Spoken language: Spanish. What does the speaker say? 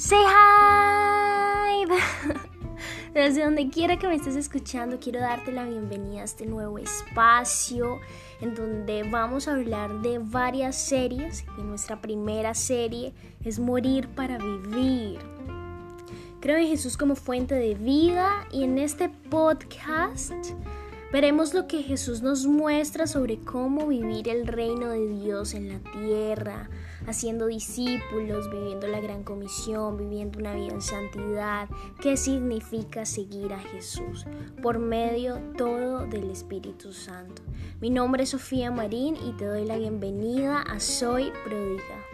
Say hi. Desde donde quiera que me estés escuchando, quiero darte la bienvenida a este nuevo espacio en donde vamos a hablar de varias series y nuestra primera serie es Morir para Vivir. Creo en Jesús como fuente de vida y en este podcast veremos lo que Jesús nos muestra sobre cómo vivir el reino de Dios en la tierra, haciendo discípulos, viviendo la gran comisión, viviendo una vida en santidad, qué significa seguir a Jesús por medio todo del Espíritu Santo. Mi nombre es Sofía Marín y te doy la bienvenida a Soy Prodiga.